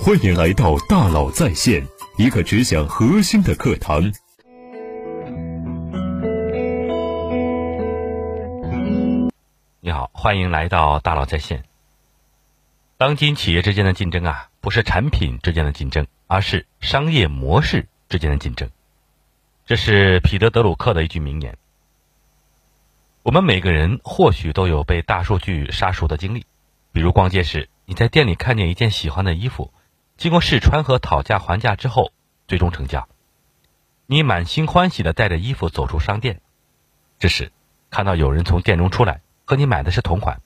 欢迎来到大佬在线，一个只讲核心的课堂。你好，欢迎来到大佬在线。当今企业之间的竞争啊，不是产品之间的竞争，而是商业模式之间的竞争。这是彼得·德鲁克的一句名言。我们每个人或许都有被大数据杀熟的经历，比如逛街时，你在店里看见一件喜欢的衣服，经过试穿和讨价还价之后，最终成交。你满心欢喜的带着衣服走出商店，这时看到有人从店中出来，和你买的是同款，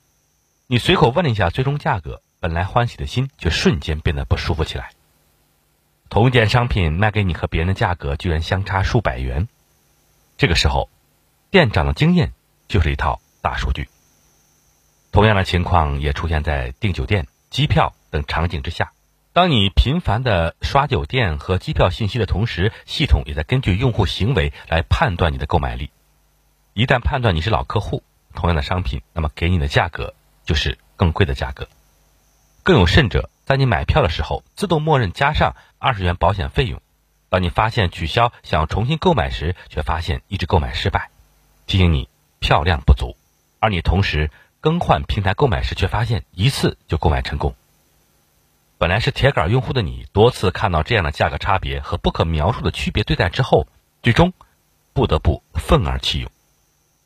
你随口问了一下最终价格。本来欢喜的心，却瞬间变得不舒服起来。同一件商品卖给你和别人的价格居然相差数百元，这个时候，店长的经验就是一套大数据。同样的情况也出现在订酒店、机票等场景之下。当你频繁的刷酒店和机票信息的同时，系统也在根据用户行为来判断你的购买力。一旦判断你是老客户，同样的商品，那么给你的价格就是更贵的价格。更有甚者，在你买票的时候，自动默认加上二十元保险费用。当你发现取消，想重新购买时，却发现一直购买失败，提醒你票量不足。而你同时更换平台购买时，却发现一次就购买成功。本来是铁杆用户的你，多次看到这样的价格差别和不可描述的区别对待之后，最终不得不愤而弃勇。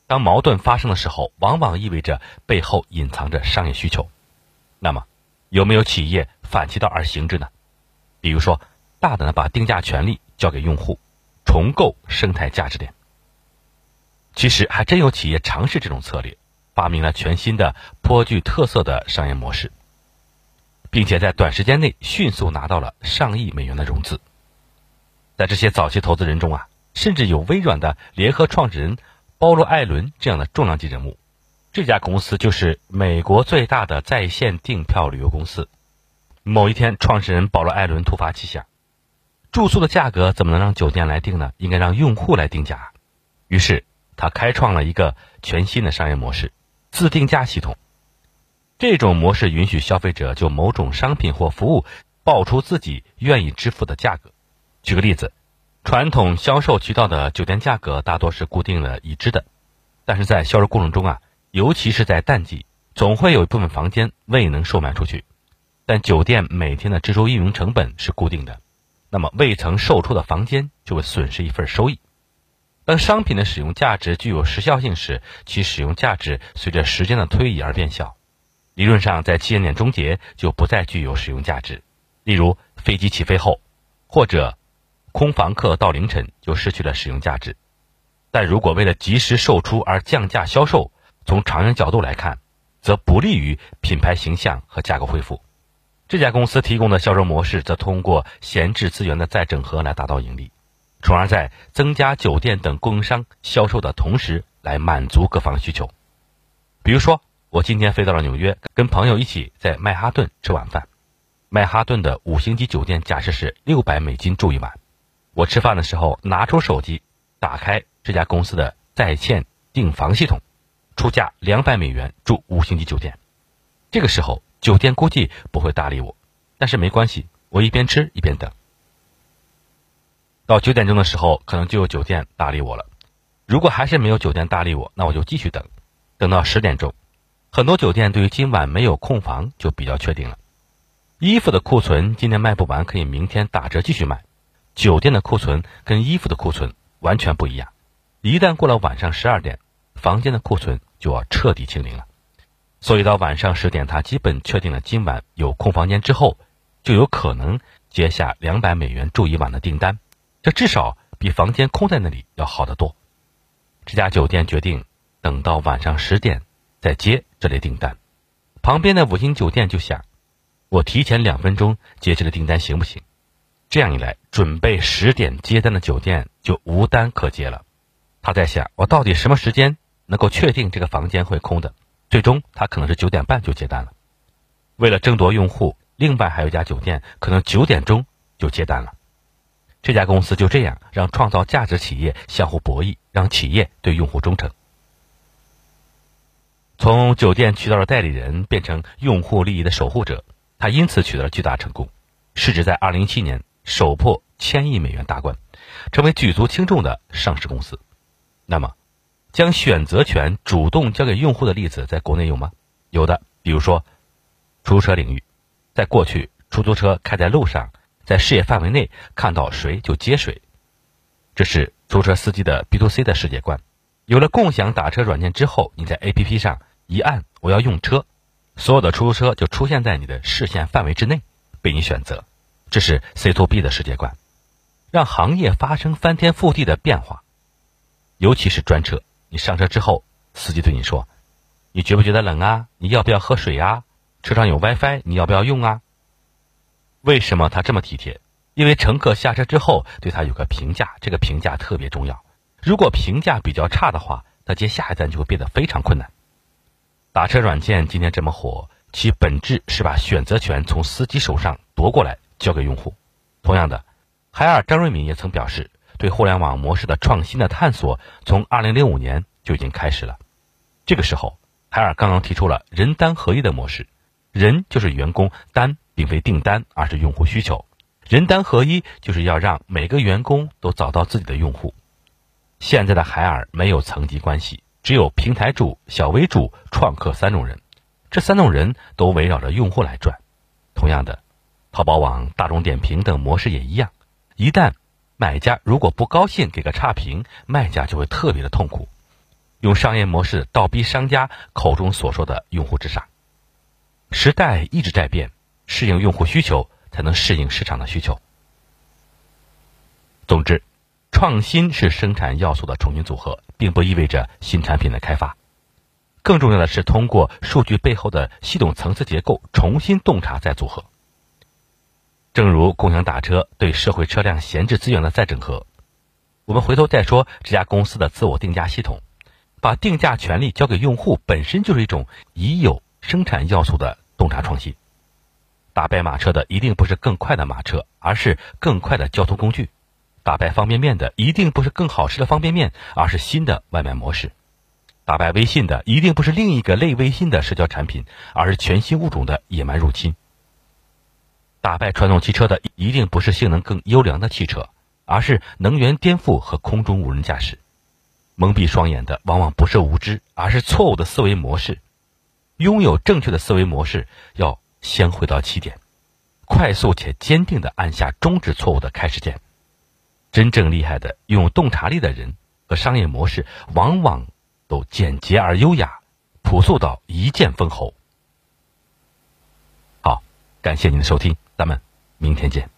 当矛盾发生的时候，往往意味着背后隐藏着商业需求。那么，有没有企业反其道而行之呢？比如说，大胆的把定价权利交给用户，重构生态价值链。其实还真有企业尝试这种策略，发明了全新的颇具特色的商业模式，并且在短时间内迅速拿到了上亿美元的融资。在这些早期投资人中啊，甚至有微软的联合创始人包罗·艾伦这样的重量级人物。这家公司就是美国最大的在线订票旅游公司。某一天，创始人保罗·艾伦突发奇想：住宿的价格怎么能让酒店来定呢？应该让用户来定价。于是，他开创了一个全新的商业模式——自定价系统。这种模式允许消费者就某种商品或服务报出自己愿意支付的价格。举个例子，传统销售渠道的酒店价格大多是固定的、已知的，但是在销售过程中啊。尤其是在淡季，总会有一部分房间未能售卖出去，但酒店每天的支出运营成本是固定的，那么未曾售出的房间就会损失一份收益。当商品的使用价值具有时效性时，其使用价值随着时间的推移而变小，理论上在七点点终结就不再具有使用价值。例如飞机起飞后，或者空房客到凌晨就失去了使用价值。但如果为了及时售出而降价销售，从长远角度来看，则不利于品牌形象和价格恢复。这家公司提供的销售模式，则通过闲置资源的再整合来达到盈利，从而在增加酒店等供应商销售的同时，来满足各方需求。比如说，我今天飞到了纽约，跟朋友一起在曼哈顿吃晚饭。曼哈顿的五星级酒店假设是六百美金住一晚。我吃饭的时候拿出手机，打开这家公司的在线订房系统。出价两百美元住五星级酒店，这个时候酒店估计不会搭理我，但是没关系，我一边吃一边等。到九点钟的时候，可能就有酒店搭理我了。如果还是没有酒店搭理我，那我就继续等，等到十点钟。很多酒店对于今晚没有空房就比较确定了。衣服的库存今天卖不完，可以明天打折继续卖。酒店的库存跟衣服的库存完全不一样，一旦过了晚上十二点，房间的库存。就要彻底清零了，所以到晚上十点，他基本确定了今晚有空房间之后，就有可能接下两百美元住一晚的订单，这至少比房间空在那里要好得多。这家酒店决定等到晚上十点在接这类订单，旁边的五星酒店就想，我提前两分钟接这个订单行不行？这样一来，准备十点接单的酒店就无单可接了。他在想，我到底什么时间？能够确定这个房间会空的，最终他可能是九点半就接单了。为了争夺用户，另外还有一家酒店可能九点钟就接单了。这家公司就这样让创造价值企业相互博弈，让企业对用户忠诚。从酒店渠道的代理人变成用户利益的守护者，他因此取得了巨大成功。市值在二零一七年首破千亿美元大关，成为举足轻重的上市公司。那么，将选择权主动交给用户的例子在国内有吗？有的，比如说出租车领域，在过去，出租车开在路上，在视野范围内看到谁就接谁，这是出租车司机的 B to C 的世界观。有了共享打车软件之后，你在 A P P 上一按“我要用车”，所有的出租车就出现在你的视线范围之内，被你选择。这是 C to B 的世界观，让行业发生翻天覆地的变化。尤其是专车，你上车之后，司机对你说：“你觉不觉得冷啊？你要不要喝水啊？车上有 WiFi，你要不要用啊？”为什么他这么体贴？因为乘客下车之后对他有个评价，这个评价特别重要。如果评价比较差的话，他接下一站就会变得非常困难。打车软件今天这么火，其本质是把选择权从司机手上夺过来交给用户。同样的，海尔张瑞敏也曾表示，对互联网模式的创新的探索从2005年就已经开始了。这个时候，海尔刚刚提出了人单合一的模式，人就是员工，单并非订单，而是用户需求。人单合一就是要让每个员工都找到自己的用户。现在的海尔没有层级关系，只有平台主、小微主、创客三种人，这三种人都围绕着用户来转。同样的，淘宝网、大众点评等模式也一样，一旦买家如果不高兴给个差评，卖家就会特别的痛苦。用商业模式倒逼商家口中所说的用户至上。时代一直在变，适应用户需求才能适应市场的需求。总之。创新是生产要素的重新组合，并不意味着新产品的开发。更重要的是，通过数据背后的系统层次结构重新洞察再组合。正如共享打车对社会车辆闲置资源的再整合，我们回头再说这家公司的自我定价系统，把定价权利交给用户，本身就是一种已有生产要素的洞察创新。打败马车的一定不是更快的马车，而是更快的交通工具。打败方便面的一定不是更好吃的方便面，而是新的外卖模式；打败微信的一定不是另一个类微信的社交产品，而是全新物种的野蛮入侵；打败传统汽车的一定不是性能更优良的汽车，而是能源颠覆和空中无人驾驶；蒙蔽双眼的往往不是无知，而是错误的思维模式。拥有正确的思维模式，要先回到起点，快速且坚定地按下终止错误的开始键。真正厉害的、拥有洞察力的人和商业模式，往往都简洁而优雅，朴素到一剑封喉。好，感谢您的收听，咱们明天见。